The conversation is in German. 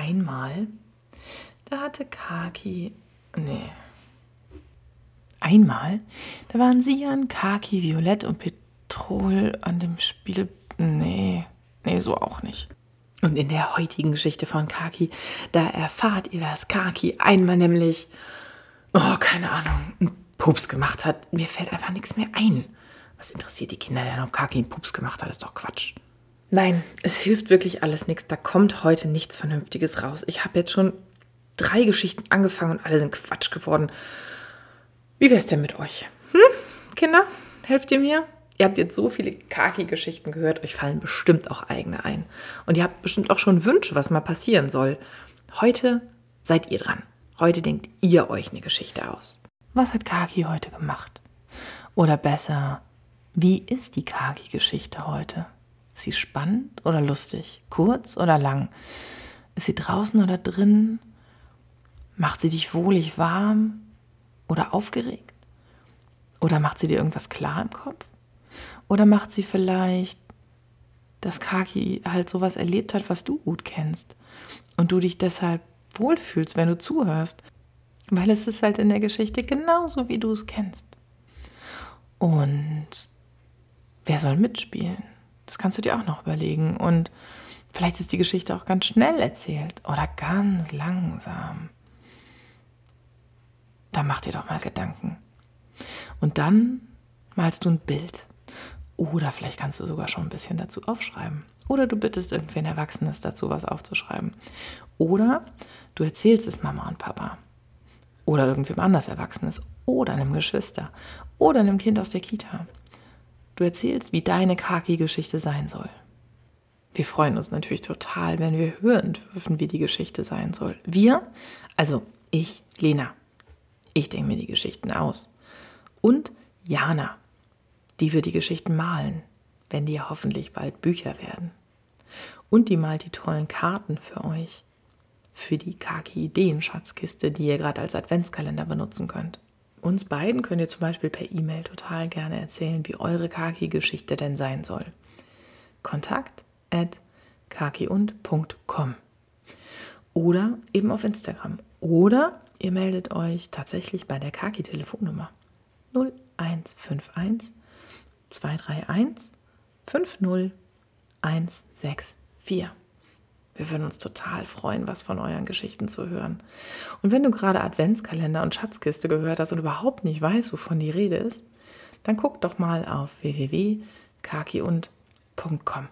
einmal, da hatte Kaki, nee, einmal, da waren Sian, Kaki, Violett und Petrol an dem Spiel, nee, nee, so auch nicht. Und in der heutigen Geschichte von Kaki, da erfahrt ihr, dass Kaki einmal nämlich, oh, keine Ahnung, einen Pups gemacht hat. Mir fällt einfach nichts mehr ein. Was interessiert die Kinder denn, ob Kaki einen Pups gemacht hat? Das ist doch Quatsch. Nein, es hilft wirklich alles nichts. Da kommt heute nichts Vernünftiges raus. Ich habe jetzt schon drei Geschichten angefangen und alle sind Quatsch geworden. Wie wär's denn mit euch? Hm? Kinder, helft ihr mir? Ihr habt jetzt so viele Kaki-Geschichten gehört, euch fallen bestimmt auch eigene ein. Und ihr habt bestimmt auch schon Wünsche, was mal passieren soll. Heute seid ihr dran. Heute denkt ihr euch eine Geschichte aus. Was hat Kaki heute gemacht? Oder besser, wie ist die Kaki-Geschichte heute? Ist sie spannend oder lustig? Kurz oder lang? Ist sie draußen oder drin? Macht sie dich wohlig warm oder aufgeregt? Oder macht sie dir irgendwas klar im Kopf? Oder macht sie vielleicht, dass Kaki halt sowas erlebt hat, was du gut kennst und du dich deshalb wohlfühlst, wenn du zuhörst? Weil es ist halt in der Geschichte genauso, wie du es kennst. Und wer soll mitspielen? Das kannst du dir auch noch überlegen. Und vielleicht ist die Geschichte auch ganz schnell erzählt oder ganz langsam. Da mach dir doch mal Gedanken. Und dann malst du ein Bild. Oder vielleicht kannst du sogar schon ein bisschen dazu aufschreiben. Oder du bittest irgendwen Erwachsenes dazu, was aufzuschreiben. Oder du erzählst es Mama und Papa. Oder irgendwem anders Erwachsenes. Oder einem Geschwister. Oder einem Kind aus der Kita. Du erzählst, wie deine Kaki-Geschichte sein soll. Wir freuen uns natürlich total, wenn wir hören dürfen, wie die Geschichte sein soll. Wir, also ich, Lena. Ich denke mir die Geschichten aus. Und Jana die wird die Geschichten malen, wenn die ja hoffentlich bald Bücher werden. Und die malt die tollen Karten für euch. Für die Kaki-Ideen-Schatzkiste, die ihr gerade als Adventskalender benutzen könnt. Uns beiden könnt ihr zum Beispiel per E-Mail total gerne erzählen, wie eure Kaki-Geschichte denn sein soll. Kontakt at kakiund.com oder eben auf Instagram. Oder ihr meldet euch tatsächlich bei der Kaki-Telefonnummer 0151 231 50164. Wir würden uns total freuen, was von euren Geschichten zu hören. Und wenn du gerade Adventskalender und Schatzkiste gehört hast und überhaupt nicht weißt, wovon die Rede ist, dann guck doch mal auf www.kakiund.com.